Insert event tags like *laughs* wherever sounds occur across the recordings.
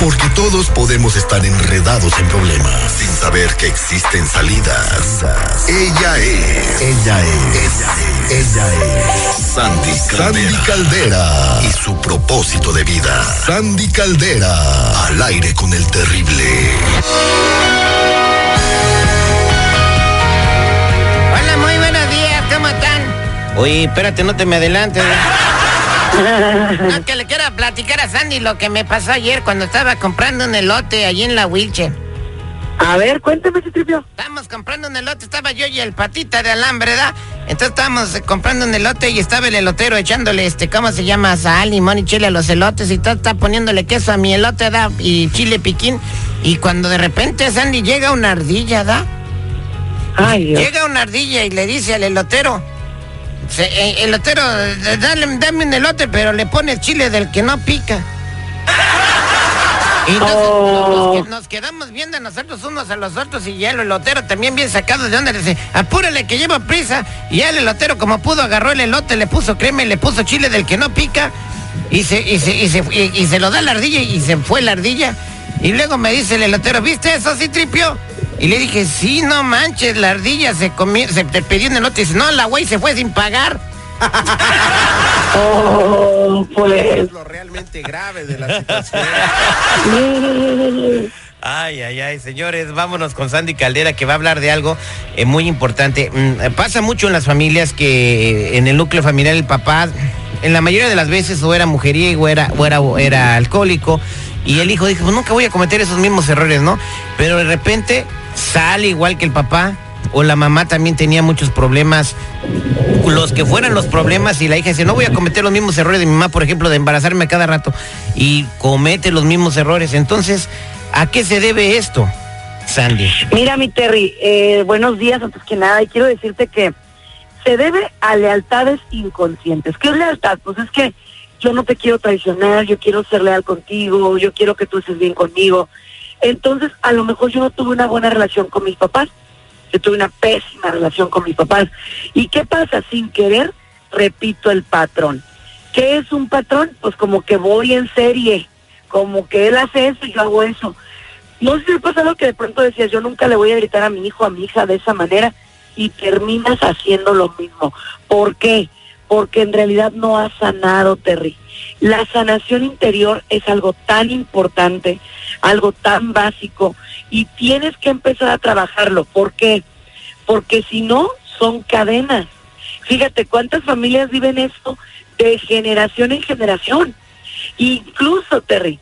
Porque todos podemos estar enredados en problemas sin saber que existen salidas. Ella es. Ella es. Ella es. Sandy Caldera. Sandy Caldera. Y su propósito de vida. Sandy Caldera. Al aire con el terrible. Hola, muy buenos días, ¿cómo están? Oye, espérate, no te me adelantes. No, que platicar a Sandy lo que me pasó ayer cuando estaba comprando un elote allí en la Wilche. A ver, cuéntame, tripio. Estábamos comprando un elote, estaba yo y el patita de alambre, ¿verdad? Entonces estábamos comprando un elote y estaba el elotero echándole, este, ¿cómo se llama? Sal, limón y chile a los elotes y todo está poniéndole queso a mi elote, ¿da? Y chile piquín. Y cuando de repente Sandy llega una ardilla, ¿da? Ay, Dios. Llega una ardilla y le dice al elotero, eh, elotero, eh, dale, dame un elote, pero le pone el chile del que no pica. Y entonces Oh. nos, nos quedamos viendo nosotros unos a los otros y ya el elotero también bien sacado de onda le dice, apúrale que lleva prisa. Y ya el elotero como pudo agarró el elote, le puso crema y le puso chile del que no pica. Y se, y se, y se, y- se lo da la ardilla y se fue la ardilla. Y luego me dice el elotero, ¿viste eso? ¿Sí tripió? Y le dije, sí, no manches, la ardilla se comió, se te pidió un elote y dice, no, la güey se fue sin pagar. *laughs* Oh, pues. lo realmente grave de la *laughs* situación. Ay, ay, ay, señores, vámonos con Sandy Caldera que va a hablar de algo eh, muy importante. Mm, pasa mucho en las familias que eh, en el núcleo familiar el papá, en la mayoría de las veces, o era mujeriego, era, o era, o era alcohólico, y el hijo dijo, pues nunca voy a cometer esos mismos errores, ¿no? Pero de repente sale igual que el papá, o la mamá también tenía muchos problemas los que fueran los problemas y la hija dice, no voy a cometer los mismos errores de mi mamá, por ejemplo, de embarazarme cada rato, y comete los mismos errores. Entonces, ¿a qué se debe esto, Sandy? Mira, mi Terry, eh, buenos días antes que nada. Y quiero decirte que se debe a lealtades inconscientes. ¿Qué es lealtad? Pues es que yo no te quiero traicionar, yo quiero ser leal contigo, yo quiero que tú estés bien conmigo. Entonces, a lo mejor yo no tuve una buena relación con mis papás. Yo tuve una pésima relación con mis papás. ¿Y qué pasa? Sin querer, repito el patrón. ¿Qué es un patrón? Pues como que voy en serie, como que él hace eso y yo hago eso. No sé si me pasa lo que de pronto decías, yo nunca le voy a gritar a mi hijo, a mi hija de esa manera y terminas haciendo lo mismo. ¿Por qué? Porque en realidad no has sanado, Terry. La sanación interior es algo tan importante, algo tan básico y tienes que empezar a trabajarlo. ¿Por qué? Porque si no, son cadenas. Fíjate cuántas familias viven esto de generación en generación. Incluso, Terry,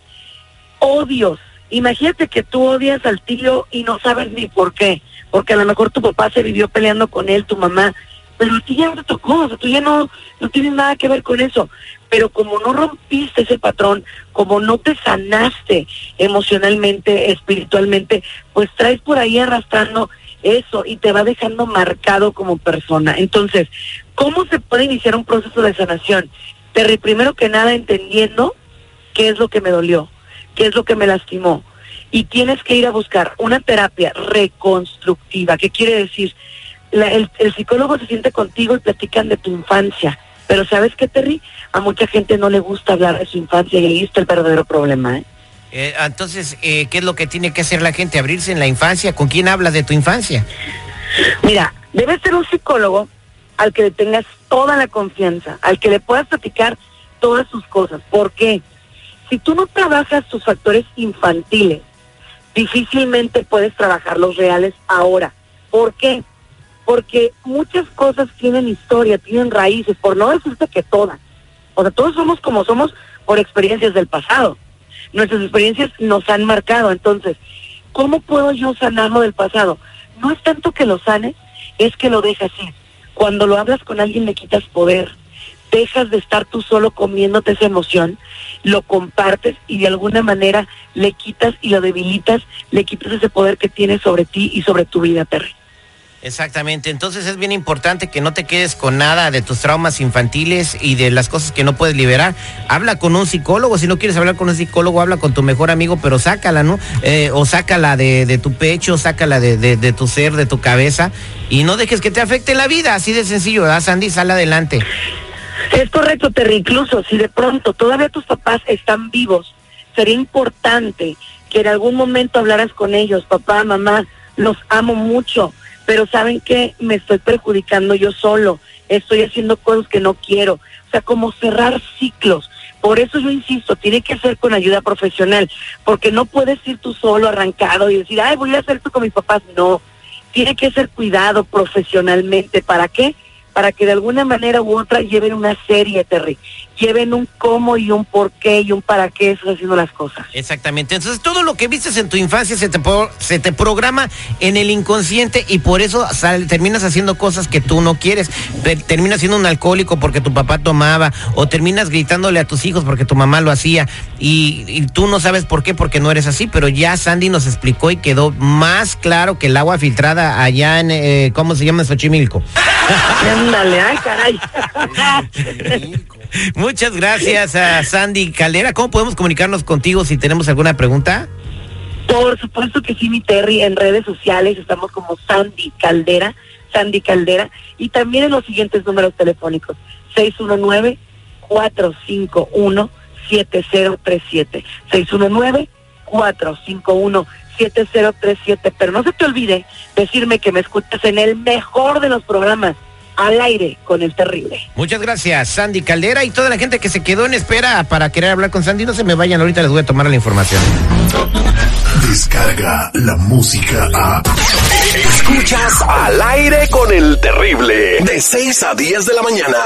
odios. Imagínate que tú odias al tío y no sabes ni por qué. Porque a lo mejor tu papá se vivió peleando con él, tu mamá. Pero a ti ya no te tocó, o sea, tú ya no, no tienes nada que ver con eso. Pero como no rompiste ese patrón, como no te sanaste emocionalmente, espiritualmente, pues traes por ahí arrastrando eso y te va dejando marcado como persona. Entonces, ¿cómo se puede iniciar un proceso de sanación? Primero que nada entendiendo qué es lo que me dolió, qué es lo que me lastimó. Y tienes que ir a buscar una terapia reconstructiva. ¿Qué quiere decir? La- el, el psicólogo se siente contigo y platican de tu infancia. Pero ¿sabes qué, Terry? A mucha gente no le gusta hablar de su infancia y ahí está el verdadero problema. ¿eh? Eh, entonces, eh, ¿qué es lo que tiene que hacer la gente? ¿Abrirse en la infancia? ¿Con quién hablas de tu infancia? Mira, debe ser un psicólogo al que le tengas toda la confianza, al que le puedas platicar todas sus cosas. ¿Por qué? Si tú no trabajas tus factores infantiles, difícilmente puedes trabajar los reales ahora. ¿Por qué? Porque muchas cosas tienen historia, tienen raíces, por no decirte que todas. O sea, todos somos como somos por experiencias del pasado. Nuestras experiencias nos han marcado. Entonces, ¿cómo puedo yo sanarlo del pasado? No es tanto que lo sanes, es que lo dejas ir. Cuando lo hablas con alguien le quitas poder. Dejas de estar tú solo comiéndote esa emoción, lo compartes y de alguna manera le quitas y lo debilitas, le quitas ese poder que tienes sobre ti y sobre tu vida, Terry. Exactamente, entonces es bien importante que no te quedes con nada de tus traumas infantiles y de las cosas que no puedes liberar. Habla con un psicólogo, si no quieres hablar con un psicólogo, habla con tu mejor amigo, pero sácala, ¿no? Eh, o sácala de, tu pecho, sácala de, tu ser, de tu cabeza, y no dejes que te afecte la vida, así de sencillo, ¿verdad, Sandy? Sal adelante. Es correcto, Terry, incluso si de pronto todavía tus papás están vivos, sería importante que en algún momento hablaras con ellos, papá, mamá, los amo mucho pero saben que me estoy perjudicando yo solo, estoy haciendo cosas que no quiero, o sea, como cerrar ciclos. Por eso yo insisto, tiene que ser con ayuda profesional, porque no puedes ir tú solo arrancado y decir, ay, voy a hacer esto con mis papás. No, tiene que ser cuidado profesionalmente. ¿Para qué? para que de alguna manera u otra lleven una serie, Terry. Lleven un cómo y un por qué y un para qué estás haciendo las cosas. Exactamente. Entonces, todo lo que vistes en tu infancia se te, se te programa en el inconsciente y por eso terminas haciendo cosas que tú no quieres. Terminas siendo un alcohólico porque tu papá tomaba o terminas gritándole a tus hijos porque tu mamá lo hacía y, y tú no sabes por qué, porque no eres así, pero ya Sandy nos explicó y quedó más claro que el agua filtrada allá en, eh, ¿cómo se llama? Xochimilco. Ándale, ay, caray. *laughs* Muchas gracias a Sandy Caldera. ¿Cómo podemos comunicarnos contigo si tenemos alguna pregunta? Por supuesto que sí, mi Terry, en redes sociales estamos como Sandy Caldera, Sandy Caldera, y también en los siguientes números telefónicos, 619-451-7037, 619-451-7037, pero no se te olvide decirme que me escuchas en el mejor de los programas, al aire con el terrible. Muchas gracias, Sandy Caldera y toda la gente que se quedó en espera para querer hablar con Sandy. No se me vayan, ahorita les voy a tomar la información. Descarga la música a. Escuchas al aire con el terrible. De 6 a 10 de la mañana.